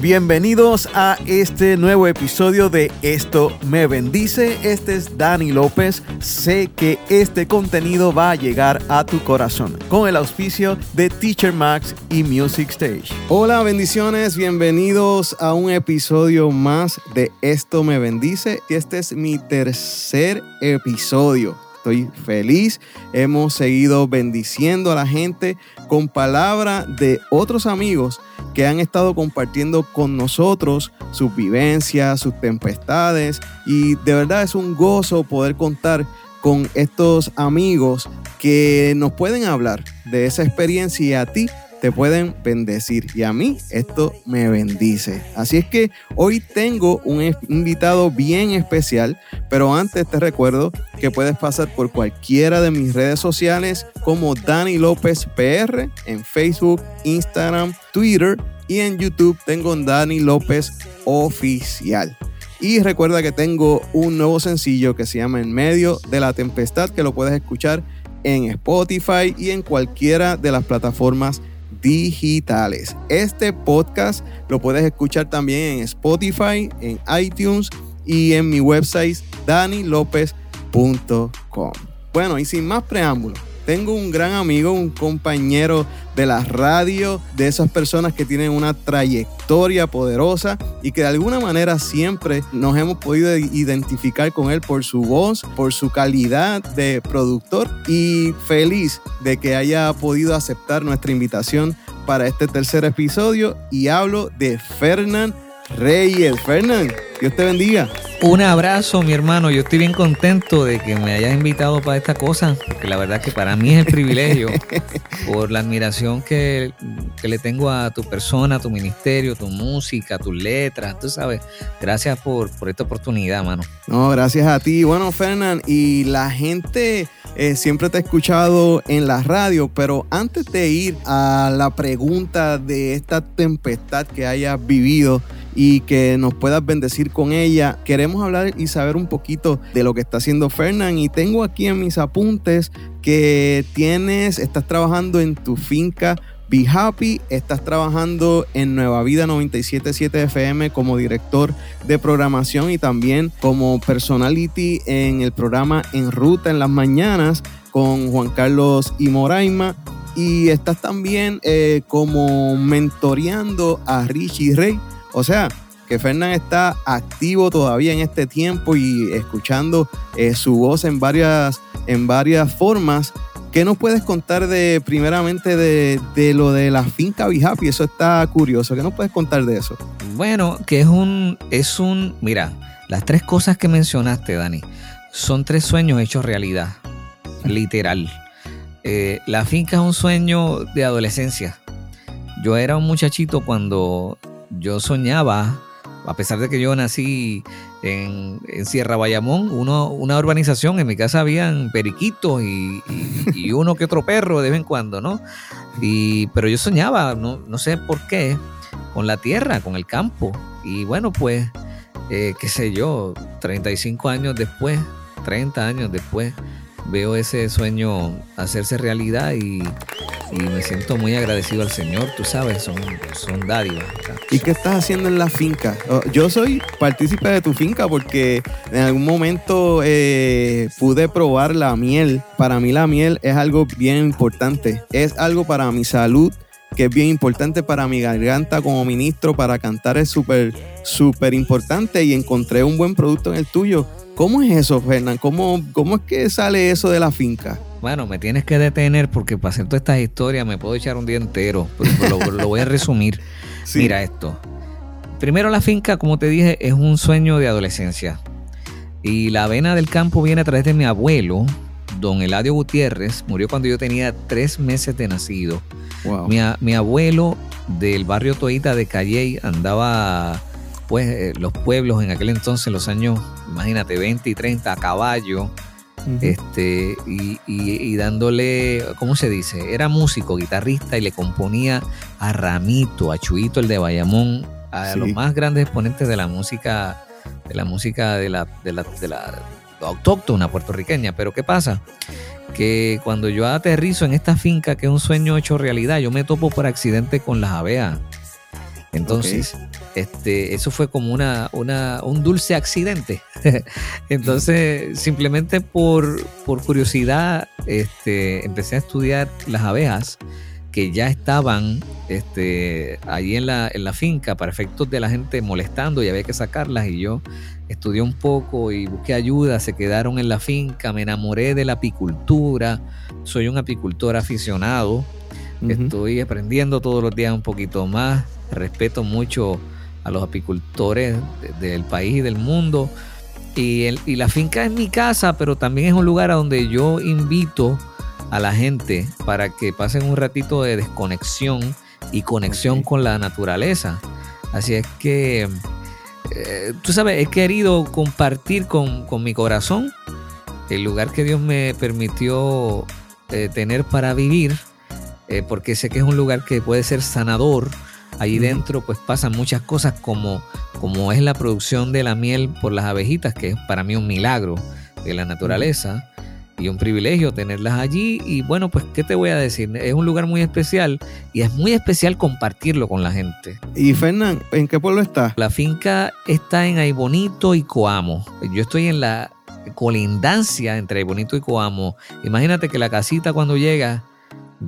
Bienvenidos a este nuevo episodio de Esto me bendice. Este es Dani López. Sé que este contenido va a llegar a tu corazón con el auspicio de Teacher Max y Music Stage. Hola, bendiciones. Bienvenidos a un episodio más de Esto me bendice. Este es mi tercer episodio. Estoy feliz. Hemos seguido bendiciendo a la gente con palabra de otros amigos que han estado compartiendo con nosotros sus vivencias, sus tempestades y de verdad es un gozo poder contar con estos amigos que nos pueden hablar de esa experiencia y a ti te pueden bendecir. Y a mí esto me bendice. Así es que hoy tengo un invitado bien especial, pero antes te recuerdo que puedes pasar por cualquiera de mis redes sociales como Dani López PR en Facebook, Instagram, Twitter y en YouTube tengo Dani López Oficial. Y recuerda que tengo un nuevo sencillo que se llama En medio de la tempestad que lo puedes escuchar en Spotify y en cualquiera de las plataformas digitales. Este podcast lo puedes escuchar también en Spotify, en iTunes y en mi website danilopez.com. Bueno, y sin más preámbulos, tengo un gran amigo, un compañero de la radio, de esas personas que tienen una trayectoria poderosa y que de alguna manera siempre nos hemos podido identificar con él por su voz, por su calidad de productor y feliz de que haya podido aceptar nuestra invitación para este tercer episodio. Y hablo de Fernán Reyes. Fernán, Dios te bendiga. Un abrazo, mi hermano. Yo estoy bien contento de que me hayas invitado para esta cosa, porque la verdad que para mí es el privilegio, por la admiración que, le tengo a tu persona, a tu ministerio, tu música, tus letras, tú sabes. Gracias por, por esta oportunidad, mano. No, gracias a ti. Bueno, Fernán, y la gente eh, siempre te he escuchado en la radio, pero antes de ir a la pregunta de esta tempestad que hayas vivido, y que nos puedas bendecir con ella. Queremos hablar y saber un poquito de lo que está haciendo Fernán y tengo aquí en mis apuntes que tienes, estás trabajando en tu finca Be Happy, estás trabajando en Nueva Vida 977 FM como director de programación y también como personality en el programa En Ruta en las mañanas con Juan Carlos y Moraima. Y estás también eh, como mentoreando a Richie Rey o sea, que Fernán está activo todavía en este tiempo y escuchando eh, su voz en varias, en varias formas. ¿Qué nos puedes contar de, primeramente, de, lo de la finca Bihapi? Eso está curioso. ¿Qué nos puedes contar de eso? Bueno, que es un, es un, mira, las tres cosas que mencionaste, Dani, son tres sueños hechos realidad, literal. Eh, la finca es un sueño de adolescencia. Yo era un muchachito cuando yo soñaba, a pesar de que yo nací en, Sierra Bayamón, uno, una urbanización, en mi casa habían periquitos y, uno que otro perro de vez en cuando, ¿no? Y, pero yo soñaba, no, no sé por qué, con la tierra, con el campo. Y bueno, pues, eh, qué sé yo, 35 años después, 30 años después, veo ese sueño hacerse realidad y, me siento muy agradecido al Señor, tú sabes, son, son dádivas. ¿Y qué estás haciendo en la finca? Oh, yo soy partícipe de tu finca porque en algún momento eh, pude probar la miel. Para mí la miel es algo bien importante, es algo para mi salud que es bien importante para mi garganta como ministro, para cantar es súper, súper importante y encontré un buen producto en el tuyo ¿Cómo es eso, Fernán? ¿Cómo, ¿Cómo es que sale eso de la finca? Bueno, me tienes que detener porque para hacer todas estas historias me puedo echar un día entero, pero lo, voy a resumir. Mira esto. Primero la finca, como te dije, es un sueño de adolescencia. Y la avena del campo viene a través de mi abuelo, don Eladio Gutiérrez. Murió cuando yo tenía tres meses de nacido. Mi, mi abuelo del barrio Toita de Calley andaba pues eh, los pueblos en aquel entonces, los años, imagínate, 20 y 30 a caballo, este, y, dándole, ¿cómo se dice? Era músico, guitarrista y le componía a Ramito, a Chuito el de Bayamón, a los más grandes exponentes de la música, de la música de la, de la, de la autóctona puertorriqueña. Pero ¿qué pasa? Que cuando yo aterrizo en esta finca, que es un sueño hecho realidad, yo me topo por accidente con las abejas Entonces, este, eso fue como una, una, un dulce accidente. Entonces, simplemente por, por curiosidad, este, empecé a estudiar las abejas que ya estaban este, allí en la, en la finca para efectos de la gente molestando y había que sacarlas. Y yo estudié un poco y busqué ayuda, se quedaron en la finca, me enamoré de la apicultura, soy un apicultor aficionado, estoy aprendiendo todos los días un poquito más, respeto mucho a los apicultores del país y del mundo. Y, y la finca es mi casa, pero también es un lugar a donde yo invito a la gente para que pasen un ratito de desconexión y conexión con la naturaleza. Así es que, eh, tú sabes, he querido compartir con, mi corazón el lugar que Dios me permitió eh, tener para vivir, eh, porque sé que es un lugar que puede ser sanador. Allí dentro pues pasan muchas cosas como, como es la producción de la miel por las abejitas, que es para mí un milagro de la naturaleza y un privilegio tenerlas allí. Y bueno, pues, ¿qué te voy a decir? Es un lugar muy especial y es muy especial compartirlo con la gente. Y Fernán, ¿en qué pueblo está? La finca está en Aybonito y Coamo. Yo estoy en la colindancia entre Aybonito y Coamo. Imagínate que la casita cuando llega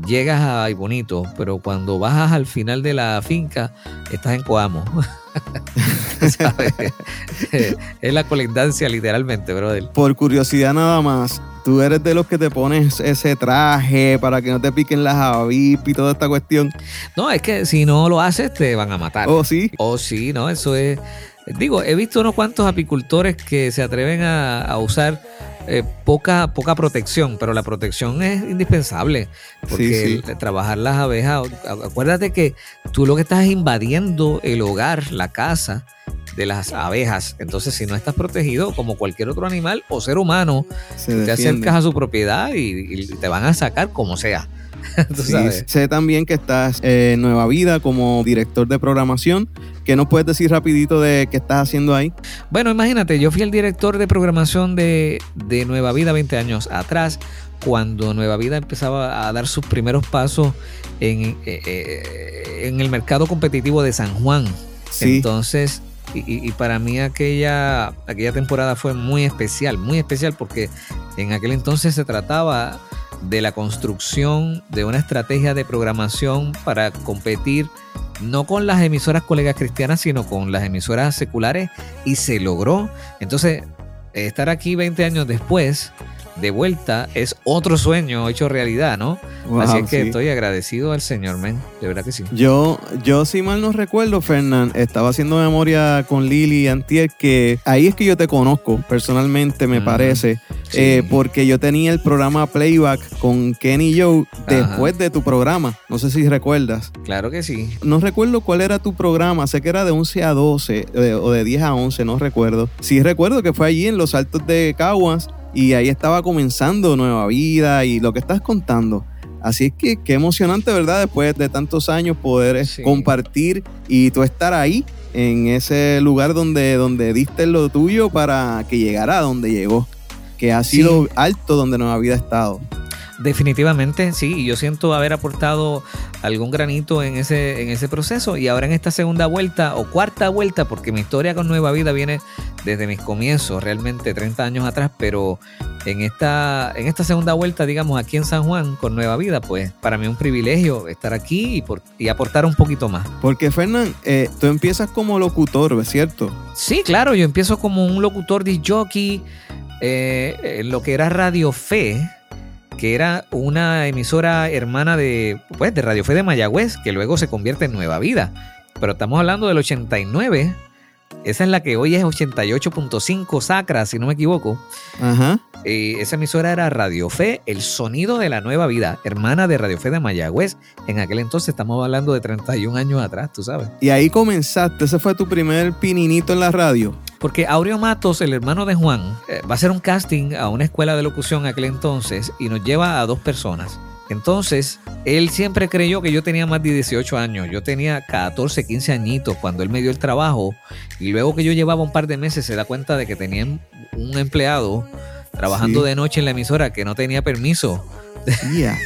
llegas a Aybonito, pero cuando bajas al final de la finca, estás en Coamo. es la colindancia literalmente, brother. Por curiosidad nada más, tú eres de los que te pones ese traje para que no te piquen las avispas y toda esta cuestión. No, es que si no lo haces te van a matar. Oh, sí. Oh, sí, no, eso es... Digo, he visto unos cuantos apicultores que se atreven a, usar eh, poca, poca protección, pero la protección es indispensable. Porque trabajar las abejas, acuérdate que tú lo que estás es invadiendo el hogar, la casa de las abejas. Entonces, si no estás protegido, como cualquier otro animal o ser humano, te acercas a su propiedad y, te van a sacar como sea. sé también que estás en Nueva Vida como director de programación. ¿Qué nos puedes decir rapidito de qué estás haciendo ahí? Bueno, imagínate, yo fui el director de programación de, Nueva Vida 20 años atrás, cuando Nueva Vida empezaba a dar sus primeros pasos en, eh, eh, en el mercado competitivo de San Juan. Entonces, y, para mí aquella, aquella temporada fue muy especial, muy especial porque en aquel entonces se trataba de la construcción de una estrategia de programación para competir no con las emisoras colegas cristianas, sino con las emisoras seculares y se logró. Entonces, estar aquí 20 años después de vuelta es otro sueño hecho realidad, ¿no? Así es que estoy agradecido al Señor, men. De verdad que sí. Yo, yo si mal no recuerdo, Fernán, estaba haciendo memoria con Lili Antier, que ahí es que yo te conozco personalmente, me parece. Eh, porque yo tenía el programa Playback con Kenny Joe después de tu programa. No sé si recuerdas. Claro que sí. No recuerdo cuál era tu programa. Sé que era de 11 a 12 o de 10 a 11, no recuerdo. Sí recuerdo que fue allí en los altos de Caguas y ahí estaba comenzando nueva vida y lo que estás contando. Así es que qué emocionante, ¿verdad? Después de tantos años poder compartir y tú estar ahí en ese lugar donde, donde diste lo tuyo para que llegara a donde llegó, que ha sido alto donde no había estado. Definitivamente, sí, yo siento haber aportado algún granito en ese, en ese proceso y ahora en esta segunda vuelta o cuarta vuelta, porque mi historia con Nueva Vida viene desde mis comienzos, realmente 30 años atrás, pero en esta, en esta segunda vuelta, digamos, aquí en San Juan con Nueva Vida, pues para mí es un privilegio estar aquí y, por, y aportar un poquito más. Porque Fernán, eh, tú empiezas como locutor, ¿es cierto? Sí, claro, yo empiezo como un locutor de jockey, eh, en lo que era Radio Fe que era una emisora hermana de, pues, de Radio Fe de Mayagüez, que luego se convierte en Nueva Vida. Pero estamos hablando del 89. Esa es la que hoy es 88.5 Sacra, si no me equivoco. Ajá. Eh, esa emisora era Radio Fe, el sonido de la nueva vida, hermana de Radio Fe de Mayagüez. En aquel entonces estamos hablando de 31 años atrás, tú sabes. Y ahí comenzaste, ese fue tu primer pininito en la radio. Porque Aureo Matos, el hermano de Juan, eh, va a hacer un casting a una escuela de locución aquel entonces y nos lleva a dos personas. Entonces, él siempre creyó que yo tenía más de 18 años. Yo tenía 14, 15 añitos cuando él me dio el trabajo. Y luego que yo llevaba un par de meses, se da cuenta de que tenía un empleado trabajando de noche en la emisora que no tenía permiso. Ya,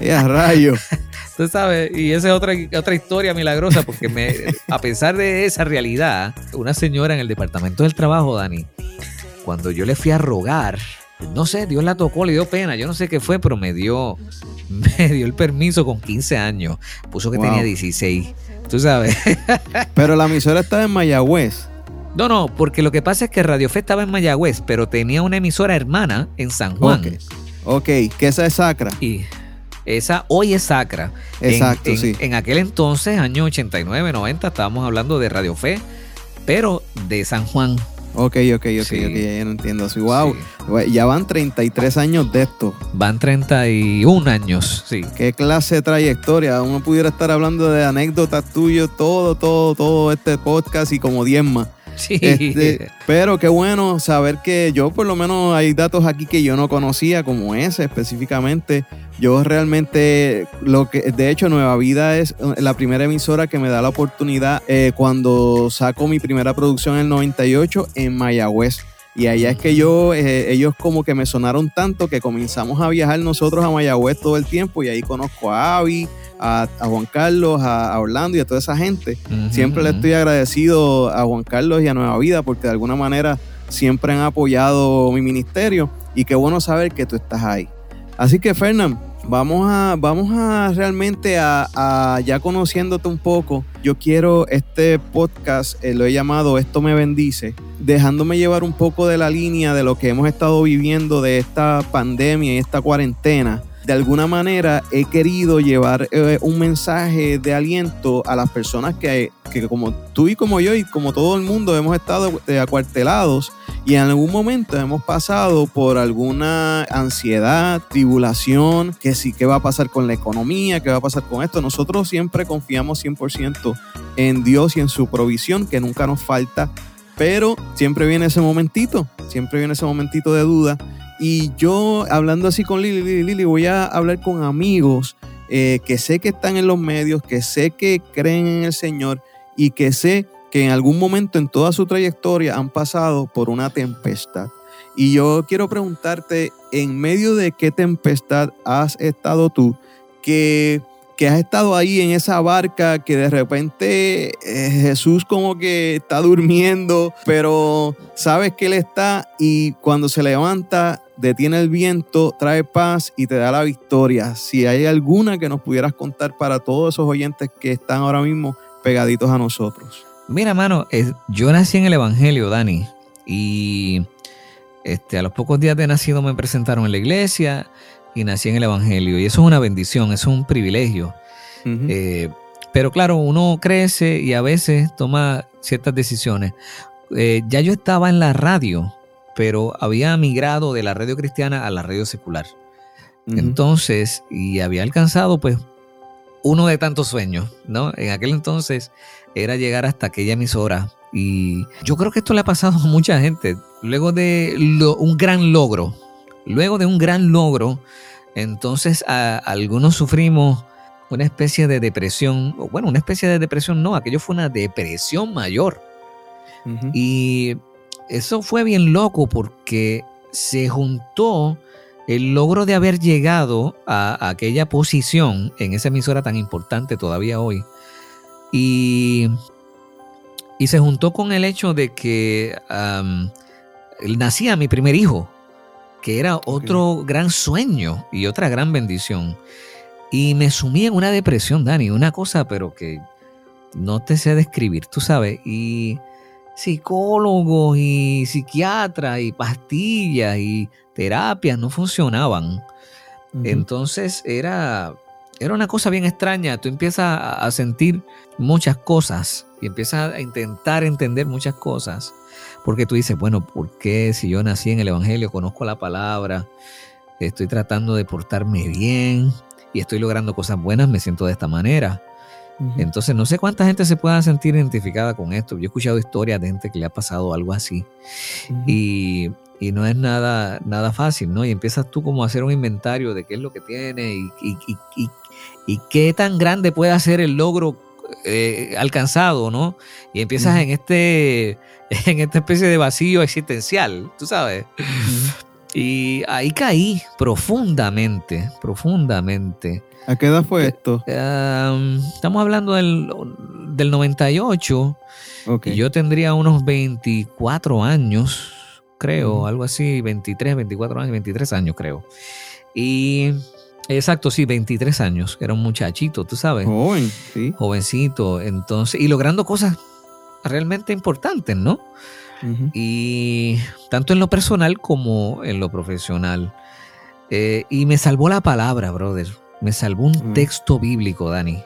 yeah. rayo. Tú sabes, y esa es otra, otra historia milagrosa, porque me, a pesar de esa realidad, una señora en el departamento del trabajo, Dani, cuando yo le fui a rogar, no sé, Dios la tocó, le dio pena, yo no sé qué fue, pero me dio, me dio el permiso con 15 años. Puso que tenía 16. Tú sabes. pero la emisora estaba en Mayagüez. No, no, porque lo que pasa es que Radio Fe estaba en Mayagüez, pero tenía una emisora hermana en San Juan. Ok, que esa es Sacra. Y esa hoy es Sacra. Exacto, en, sí. En aquel entonces, año 89, 90, estábamos hablando de Radio Fe, pero de San Juan. Ok, ok, ok, ok, ya no entiendo. Así, wow, ya van 33 años de esto. Van 31 años, sí. Qué clase de trayectoria. Uno pudiera estar hablando de anécdotas tuyas, todo, todo, todo este podcast y como 10 más. Sí. Este, pero qué bueno saber que yo por lo menos hay datos aquí que yo no conocía, como ese específicamente. Yo realmente, lo que de hecho Nueva Vida es eh, la primera emisora que me da la oportunidad eh, cuando saco mi primera producción en el 98 en Mayagüez. Y allá es que yo, eh, ellos como que me sonaron tanto que comenzamos a viajar nosotros a Mayagüez todo el tiempo y ahí conozco a Avi, a, Juan Carlos, a, Orlando y a toda esa gente. siempre le estoy agradecido a Juan Carlos y a Nueva Vida porque de alguna manera siempre han apoyado mi ministerio y qué bueno saber que tú estás ahí. Así que Fernán, vamos a, vamos a realmente a, ya conociéndote un poco. Yo quiero este podcast, eh, lo he llamado Esto me bendice, dejándome llevar un poco de la línea de lo que hemos estado viviendo de esta pandemia y esta cuarentena de alguna manera he querido llevar eh, un mensaje de aliento a las personas que, como tú y como yo y como todo el mundo hemos estado acuartelados y en algún momento hemos pasado por alguna ansiedad, tribulación, que sí, qué va a pasar con la economía, qué va a pasar con esto. Nosotros siempre confiamos 100% en Dios y en su provisión, que nunca nos falta, pero siempre viene ese momentito, siempre viene ese momentito de duda y yo, hablando así con Lili, Lili, Lili voy a hablar con amigos eh, que sé que están en los medios, que sé que creen en el Señor y que sé que en algún momento en toda su trayectoria han pasado por una tempestad. Y yo quiero preguntarte, en medio de qué tempestad has estado tú, que que has estado ahí en esa barca que de repente eh, Jesús como que está durmiendo, pero sabes que Él está y cuando se levanta detiene el viento, trae paz y te da la victoria. Si hay alguna que nos pudieras contar para todos esos oyentes que están ahora mismo pegaditos a nosotros. Mira, mano, yo nací en el Evangelio, Dani, y este, a los pocos días de nacido me presentaron en la iglesia y nací en el Evangelio. Y eso es una bendición, eso es un privilegio. Eh, pero claro, uno crece y a veces toma ciertas decisiones. Eh, ya yo estaba en la radio, pero había migrado de la radio cristiana a la radio secular. Entonces, y había alcanzado pues uno de tantos sueños, ¿no? En aquel entonces era llegar hasta aquella emisora. Y yo creo que esto le ha pasado a mucha gente. Luego de un gran logro, luego de un gran logro, entonces algunos sufrimos una especie de depresión, bueno, una especie de depresión no, aquello fue una depresión mayor. Y eso fue bien loco porque se juntó el logro de haber llegado a, aquella posición en esa emisora tan importante todavía hoy. Y, y se juntó con el hecho de que nacía mi primer hijo que era otro gran sueño y otra gran bendición. Y me sumí en una depresión, Dani, una cosa, pero que no te sé describir, tú sabes. Y psicólogos y psiquiatras y pastillas y terapias no funcionaban. Entonces era, era una cosa bien extraña. Tú empiezas a sentir muchas cosas y empiezas a intentar entender muchas cosas. Porque tú dices, bueno, ¿por qué si yo nací en el Evangelio, conozco la palabra, estoy tratando de portarme bien y estoy logrando cosas buenas, me siento de esta manera? Entonces, no sé cuánta gente se pueda sentir identificada con esto. Yo he escuchado historias de gente que le ha pasado algo así. y, no es nada, nada fácil, ¿no? Y empiezas tú como a hacer un inventario de qué es lo que tiene y, y qué tan grande puede ser el logro eh, alcanzado, ¿no? Y empiezas en este en esta especie de vacío existencial, tú sabes. Y ahí caí profundamente, profundamente. ¿A qué edad fue esto? estamos hablando del, del 98. Y yo tendría unos 24 años, creo, algo así, 23, 24 años, 23 años creo. Y exacto, sí, 23 años, era un muchachito, tú sabes. Joven, sí. Jovencito, entonces, y logrando cosas realmente importantes, ¿no? Y tanto en lo personal como en lo profesional. Eh, y me salvó la palabra, brother. Me salvó un texto bíblico, Dani.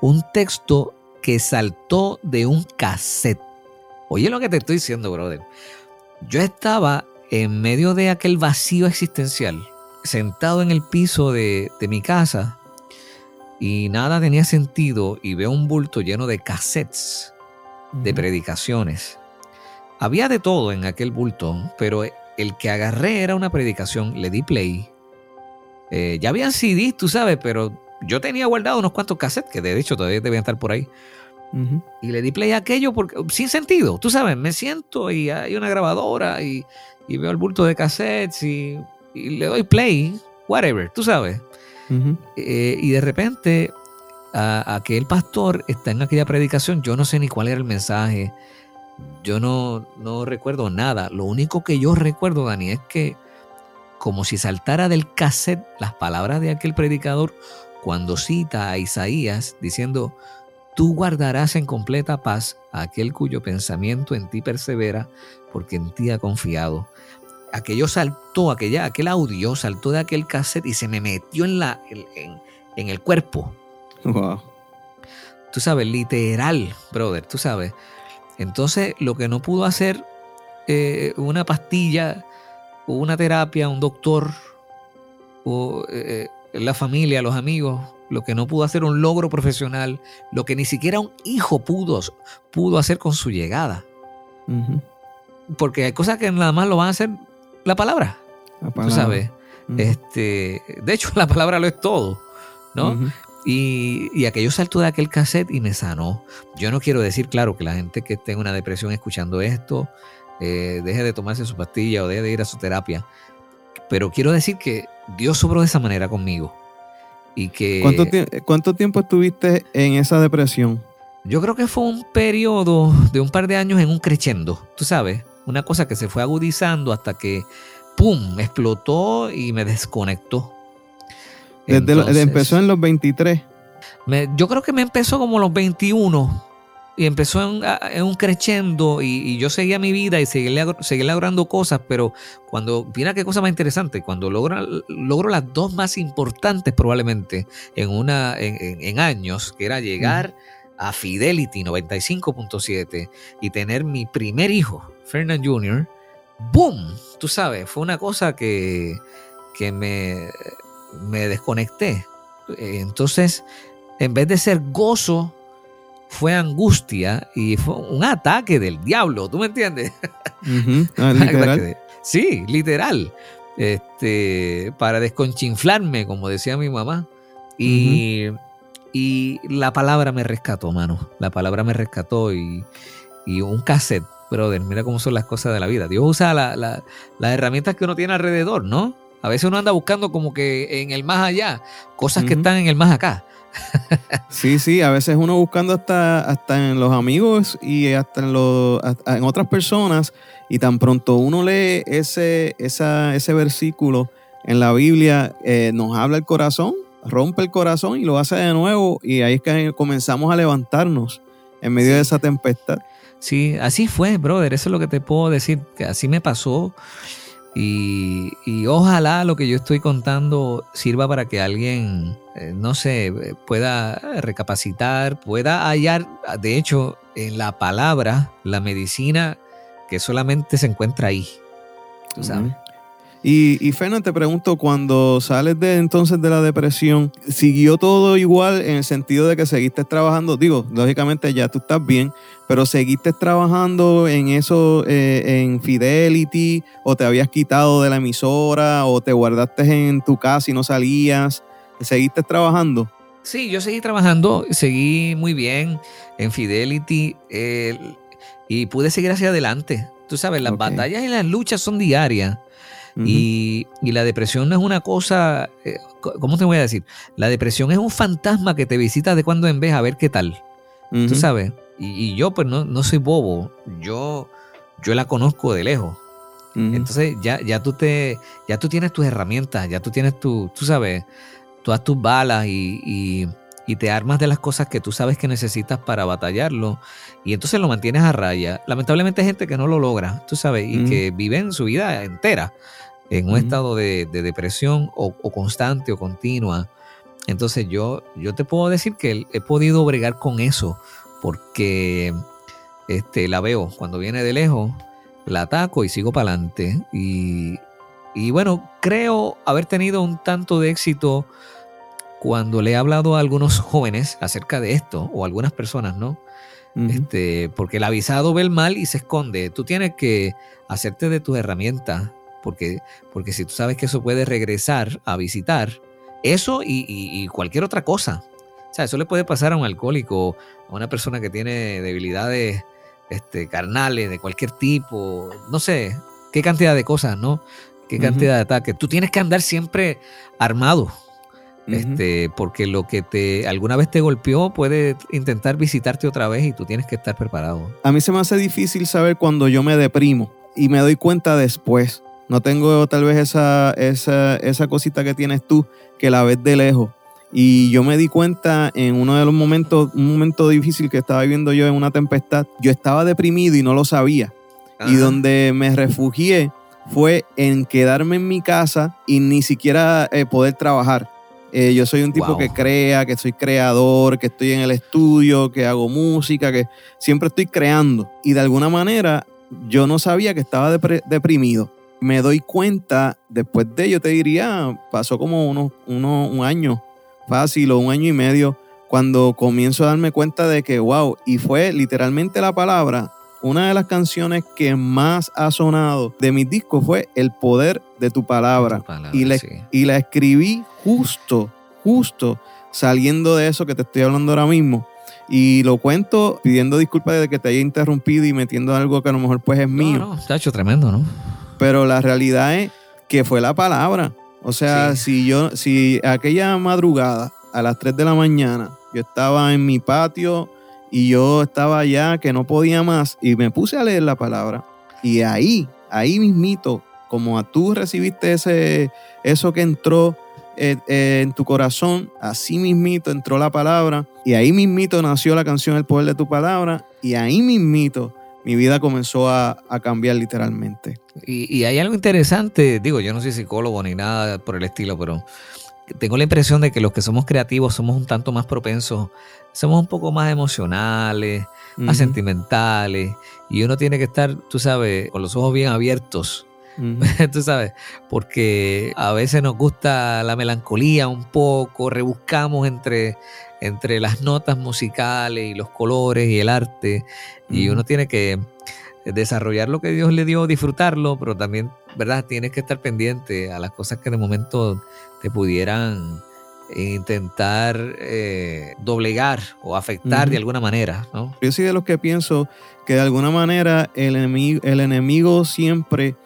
Un texto que saltó de un cassette. Oye lo que te estoy diciendo, brother. Yo estaba en medio de aquel vacío existencial, sentado en el piso de, mi casa, y nada tenía sentido, y veo un bulto lleno de cassettes, de predicaciones. Había de todo en aquel bulto, pero el que agarré era una predicación, le di play. Eh, ya habían CDs, tú sabes, pero yo tenía guardado unos cuantos cassettes que de hecho todavía deben estar por ahí. Y le di play a aquello porque, sin sentido. Tú sabes, me siento y hay una grabadora y, veo el bulto de cassettes y, le doy play, whatever, tú sabes. Eh, y de repente, a, aquel pastor está en aquella predicación, yo no sé ni cuál era el mensaje. Yo no, no recuerdo nada. Lo único que yo recuerdo, Dani, es que como si saltara del cassette las palabras de aquel predicador cuando cita a Isaías diciendo, tú guardarás en completa paz a aquel cuyo pensamiento en ti persevera, porque en ti ha confiado. Aquello saltó, aquella, aquel audio saltó de aquel cassette y se me metió en, la, en, el cuerpo. Wow. Tú sabes, literal, brother, tú sabes. Entonces, lo que no pudo hacer eh, una pastilla, una terapia, un doctor, o eh, la familia, los amigos, lo que no pudo hacer un logro profesional, lo que ni siquiera un hijo pudo, pudo hacer con su llegada. Porque hay cosas que nada más lo van a hacer la palabra. Tú sabes. este, de hecho, la palabra lo es todo. ¿no? Y, y, aquello saltó de aquel cassette y me sanó. Yo no quiero decir, claro, que la gente que tenga una depresión escuchando esto eh, deje de tomarse su pastilla o deje de ir a su terapia. Pero quiero decir que Dios sobró de esa manera conmigo. Y que, ¿Cuánto, ¿Cuánto tiempo estuviste en esa depresión? Yo creo que fue un periodo de un par de años en un crescendo, tú sabes, una cosa que se fue agudizando hasta que, ¡pum!, explotó y me desconectó. Desde empezó en los 23. yo creo que me empezó como los 21 y empezó en, un crescendo y, yo seguía mi vida y seguía, logrando cosas, pero cuando, mira qué cosa más interesante, cuando logro, logro las dos más importantes probablemente en, una, en, años, que era llegar a Fidelity 95.7 y tener mi primer hijo, Fernand Jr., ¡boom! Tú sabes, fue una cosa que, que me, me desconecté. Entonces, en vez de ser gozo, fue angustia y fue un ataque del diablo, ¿tú me entiendes? Ah, literal. sí, literal. Este, para desconchinflarme, como decía mi mamá. Y, y, la palabra me rescató, mano. La palabra me rescató y, y un cassette, brother. Mira cómo son las cosas de la vida. Dios usa las herramientas que uno tiene alrededor, ¿no? A veces uno anda buscando como que en el más allá, cosas que están en el más acá. sí, sí, a veces uno buscando hasta, hasta en los amigos y hasta en, los, en otras personas y tan pronto uno lee ese, esa, ese versículo en la Biblia, eh, nos habla el corazón, rompe el corazón y lo hace de nuevo y ahí es que comenzamos a levantarnos en medio de esa tempestad. Sí, así fue, brother, eso es lo que te puedo decir, que así me pasó. Y, y, ojalá lo que yo estoy contando sirva para que alguien, eh, no sé, pueda recapacitar, pueda hallar, de hecho, en la palabra, la medicina que solamente se encuentra ahí. ¿Tú sabes? Y, y te pregunto, cuando sales de entonces de la depresión, ¿siguió todo igual en el sentido de que seguiste trabajando? Digo, lógicamente ya tú estás bien, pero seguiste trabajando en eso, eh, en Fidelity, o te habías quitado de la emisora, o te guardaste en tu casa y no salías. ¿Seguiste trabajando? Sí, yo seguí trabajando, seguí muy bien en Fidelity y pude seguir hacia adelante. Tú sabes, las batallas y las luchas son diarias. Y, la depresión no es una cosa, eh, ¿cómo te voy a decir? La depresión es un fantasma que te visita de cuando en vez a ver qué tal. Tú sabes. Y, yo pues no, no soy bobo. Yo, yo la conozco de lejos. Entonces ya, ya, tú te, ya tú tienes tus herramientas, ya tú tienes tu, tú sabes, todas tus balas y, te armas de las cosas que tú sabes que necesitas para batallarlo y entonces lo mantienes a raya. Lamentablemente hay gente que no lo logra, tú sabes, y que vive en su vida entera en un estado de, depresión o, constante o continua. Entonces yo, yo te puedo decir que he podido bregar con eso porque este, la veo cuando viene de lejos la ataco y sigo para adelante. Y, bueno, creo haber tenido un tanto de éxito cuando le he hablado a algunos jóvenes acerca de esto, o algunas personas, ¿no? este, porque el avisado ve el mal y se esconde. Tú tienes que hacerte de tus herramientas, porque, porque si tú sabes que eso puede regresar a visitar, eso y, y cualquier otra cosa. O sea, eso le puede pasar a un alcohólico, a una persona que tiene debilidades este, carnales de cualquier tipo, no sé, qué cantidad de cosas, ¿no? Qué cantidad de ataques. Tú tienes que andar siempre armado. Este, porque lo que te alguna vez te golpeó puede intentar visitarte otra vez y tú tienes que estar preparado. A mí se me hace difícil saber cuando yo me deprimo y me doy cuenta después. No tengo tal vez esa, esa, esa cosita que tienes tú que la ves de lejos. Y yo me di cuenta en uno de los momentos, un momento difícil que estaba viviendo yo en una tempestad, yo estaba deprimido y no lo sabía. Y donde me refugié fue en quedarme en mi casa y ni siquiera eh, poder trabajar. Eh, yo soy un tipo que crea, que soy creador, que estoy en el estudio, que hago música, que siempre estoy creando. Y de alguna manera yo no sabía que estaba deprimido. Me doy cuenta, después de, yo te diría, pasó como unos, uno, un año fácil o un año y medio cuando comienzo a darme cuenta de que, wow, y fue literalmente la palabra, una de las canciones que más ha sonado de mis discos fue El poder de tu palabra. y, la, y la escribí justo, justo saliendo de eso que te estoy hablando ahora mismo. Y lo cuento pidiendo disculpas de que te haya interrumpido y metiendo algo que a lo mejor pues es mío. No, no, hecho tremendo, ¿no? Pero la realidad es que fue la palabra. O sea, si yo, si aquella madrugada a las 3 de la mañana yo estaba en mi patio y yo estaba allá que no podía más y me puse a leer la palabra y ahí, ahí mismito, como a tú recibiste ese, eso que entró eh, eh, en tu corazón, así mismito entró la palabra y ahí mismito nació la canción El poder de tu palabra y ahí mismito mi vida comenzó a, cambiar literalmente. Y, hay algo interesante, digo, yo no soy psicólogo ni nada por el estilo, pero tengo la impresión de que los que somos creativos somos un tanto más propensos, somos un poco más emocionales, más sentimentales, y uno tiene que estar, tú sabes, con los ojos bien abiertos. tú sabes, porque a veces nos gusta la melancolía un poco, rebuscamos entre, entre las notas musicales y los colores y el arte, y uno tiene que desarrollar lo que Dios le dio, disfrutarlo, pero también, ¿verdad? Tienes que estar pendiente a las cosas que de momento te pudieran intentar eh, doblegar o afectar de alguna manera, ¿no? Yo soy de los que pienso que de alguna manera el enemigo, el enemigo siempre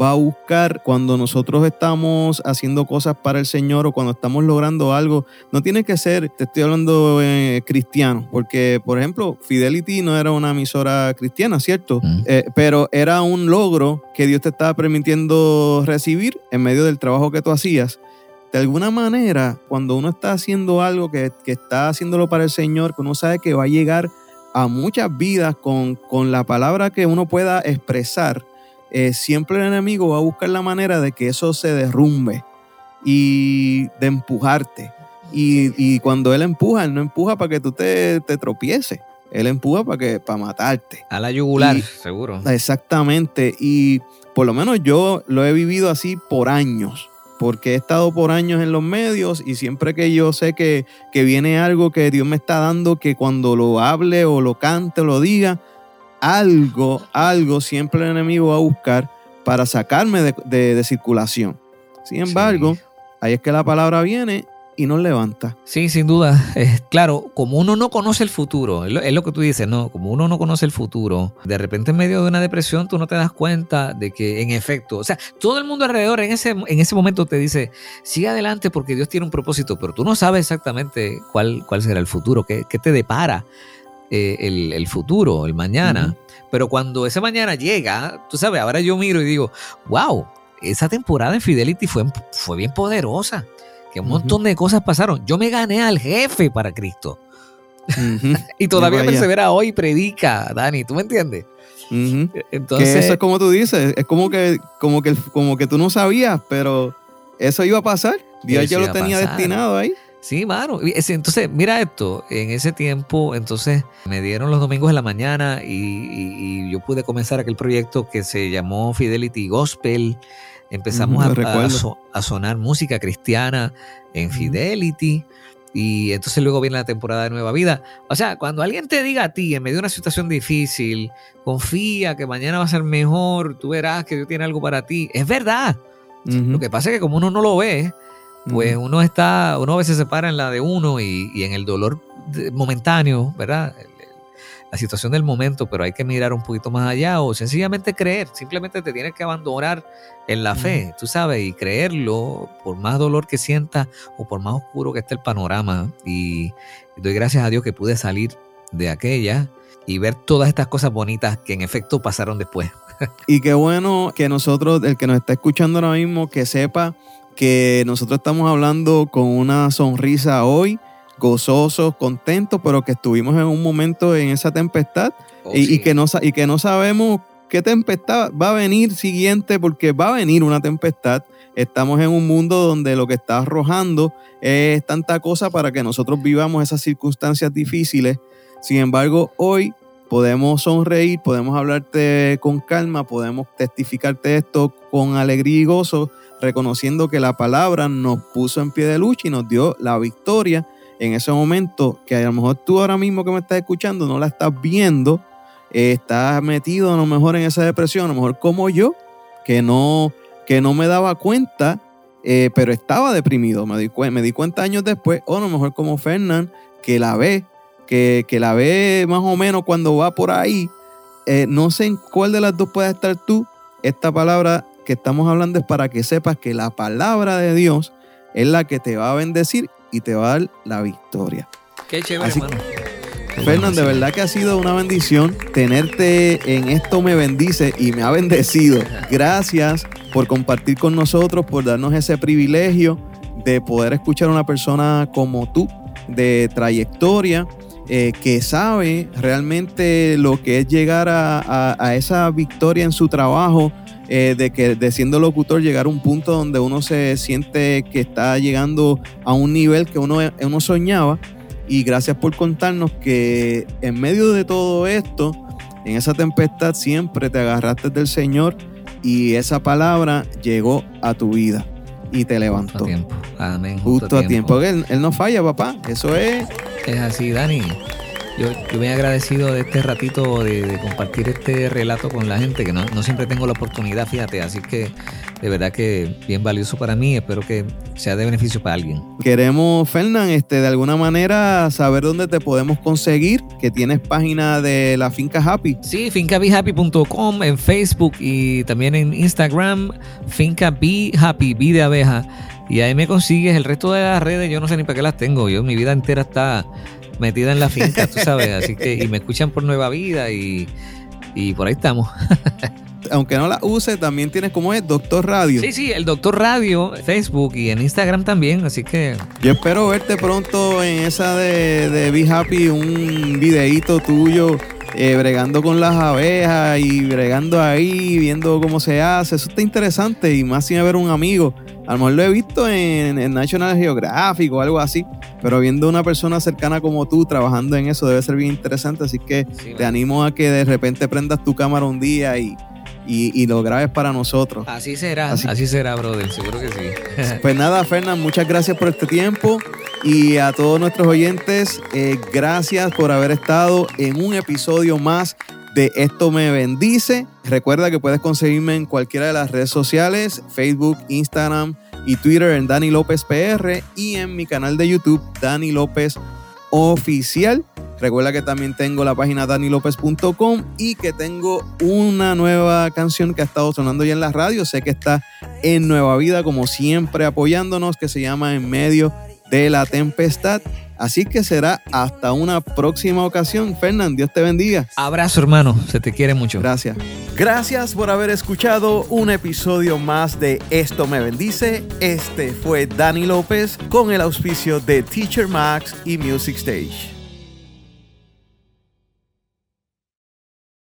va a buscar cuando nosotros estamos haciendo cosas para el Señor o cuando estamos logrando algo. No tiene que ser, te estoy hablando eh, cristiano, porque por ejemplo, Fidelity no era una emisora cristiana, ¿cierto? Mm. Eh, pero era un logro que Dios te estaba permitiendo recibir en medio del trabajo que tú hacías. De alguna manera, cuando uno está haciendo algo que, que está haciéndolo para el Señor, que uno sabe que va a llegar a muchas vidas con, con la palabra que uno pueda expresar, eh, siempre el enemigo va a buscar la manera de que eso se derrumbe y de empujarte. Y, cuando él empuja, él no empuja para que tú te, te tropieces. Él empuja para que para matarte. A la yugular, seguro. Exactamente. Y por lo menos yo lo he vivido así por años. Porque he estado por años en los medios y siempre que yo sé que, que viene algo que Dios me está dando, que cuando lo hable o lo cante o lo diga, algo, algo siempre el enemigo va a buscar para sacarme de, circulación. Sin embargo, ahí es que la palabra viene y nos levanta. Sí, sin duda. claro, como uno no conoce el futuro, es lo, que tú dices, ¿no? Como uno no conoce el futuro, de repente en medio de una depresión tú no te das cuenta de que en efecto, o sea, todo el mundo alrededor en ese, en ese momento te dice, sigue adelante porque Dios tiene un propósito, pero tú no sabes exactamente cuál, cuál será el futuro, qué, qué te depara eh, el, futuro, el mañana. Pero cuando ese mañana llega, tú sabes, ahora yo miro y digo, wow, esa temporada en Fidelity fue, fue bien poderosa que un montón de cosas pasaron. Yo me gané al jefe para Cristo. y todavía persevera hoy y predica, Dani, ¿tú me entiendes? Entonces, eso es como tú dices, es como que, como que, como que tú no sabías, pero eso iba a pasar. Dios ya lo tenía destinado ahí. Sí, mano. Entonces, mira esto, en ese tiempo, entonces me dieron los domingos en la mañana y, y yo pude comenzar aquel proyecto que se llamó Fidelity Gospel Empezamos a, sonar música cristiana en Fidelity. Y entonces luego viene la temporada de Nueva Vida. O sea, cuando alguien te diga a ti, en medio de una situación difícil, confía que mañana va a ser mejor, tú verás que Dios tiene algo para ti. Es verdad. Lo que pasa es que como uno no lo ve, pues uno está, uno a veces se para en la de uno y, y en el dolor momentáneo, ¿verdad? La situación del momento, pero hay que mirar un poquito más allá o sencillamente creer, simplemente te tienes que abandonar en la fe, tú sabes, y creerlo por más dolor que sienta o por más oscuro que esté el panorama. Y doy gracias a Dios que pude salir de aquella y ver todas estas cosas bonitas que en efecto pasaron después. y qué bueno que nosotros, el que nos está escuchando ahora mismo, que sepa que nosotros estamos hablando con una sonrisa hoy gozosos, contentos, pero que estuvimos en un momento en esa tempestad oh, y, que no, y que no sabemos qué tempestad va a venir siguiente, porque va a venir una tempestad. Estamos en un mundo donde lo que está arrojando es tanta cosa para que nosotros vivamos esas circunstancias difíciles. Sin embargo, hoy podemos sonreír, podemos hablarte con calma, podemos testificarte esto con alegría y gozo, reconociendo que la palabra nos puso en pie de lucha y nos dio la victoria en ese momento que a lo mejor tú ahora mismo que me estás escuchando no la estás viendo, eh, estás metido a lo mejor en esa depresión, a lo mejor como yo, que no, que no me daba cuenta, eh, pero estaba deprimido, me di, cuenta años después, o a lo mejor como Fernán, que la ve, que, la ve más o menos cuando va por ahí, eh, no sé en cuál de las dos puedes estar tú, esta palabra que estamos hablando es para que sepas que la palabra de Dios es la que te va a bendecir y te va a dar la victoria. Qué chévere, hermano. Fernando, de verdad que ha sido una bendición tenerte en esto me bendice y me ha bendecido. Gracias por compartir con nosotros, por darnos ese privilegio de poder escuchar a una persona como tú, de trayectoria, eh, que sabe realmente lo que es llegar a esa victoria en su trabajo eh, de que de siendo locutor llegar a un punto donde uno se siente que está llegando a un nivel que uno, uno soñaba. Y gracias por contarnos que en medio de todo esto, en esa tempestad, siempre te agarraste del Señor y esa palabra llegó a tu vida y te levantó. Justo a tiempo. Amén. Justo, a tiempo. Él, él no falla, papá. Eso es. Es así, Dani. Yo, yo me he agradecido de este ratito de, compartir este relato con la gente, que no, siempre tengo la oportunidad, fíjate, así que de verdad que bien valioso para mí, espero que sea de beneficio para alguien. Queremos, Fernán, este, de alguna manera saber dónde te podemos conseguir, que tienes página de la Finca Happy. Sí, fincabehappy.com en Facebook y también en Instagram, Finca Be Happy, Be de abeja. Y ahí me consigues el resto de las redes, yo no sé ni para qué las tengo, yo mi vida entera está metida en la finca, tú sabes. Así que, y me escuchan por Nueva Vida y, por ahí estamos. Aunque no la use, también tienes como es Doctor Radio. Sí, sí, el Doctor Radio, Facebook y en Instagram también, así que... Yo espero verte pronto en esa de, de Be Happy, un videíto tuyo eh, bregando con las abejas y bregando ahí, viendo cómo se hace. Eso está interesante y más sin haber un amigo. A lo mejor lo he visto en, National Geographic o algo así, pero viendo una persona cercana como tú trabajando en eso debe ser bien interesante. Así que te animo a que de repente prendas tu cámara un día y, y, lo grabes para nosotros. Así será, así, será, brother, seguro que sí. Pues nada, Fernán, muchas gracias por este tiempo y a todos nuestros oyentes, eh, gracias por haber estado en un episodio más de Esto Me Bendice. Recuerda que puedes conseguirme en cualquiera de las redes sociales, Facebook, Instagram, y Twitter en Dani López PR y en mi canal de YouTube Dani López Oficial. Recuerda que también tengo la página danilopez.com y que tengo una nueva canción que ha estado sonando ya en la radio. Sé que está en Nueva Vida, como siempre, apoyándonos, que se llama En medio de la tempestad. Así que será hasta una próxima ocasión. Fernán, Dios te bendiga. Abrazo, hermano. Se te quiere mucho. Gracias. Gracias por haber escuchado un episodio más de Esto me bendice. Este fue Dani López con el auspicio de Teacher Max y Music Stage.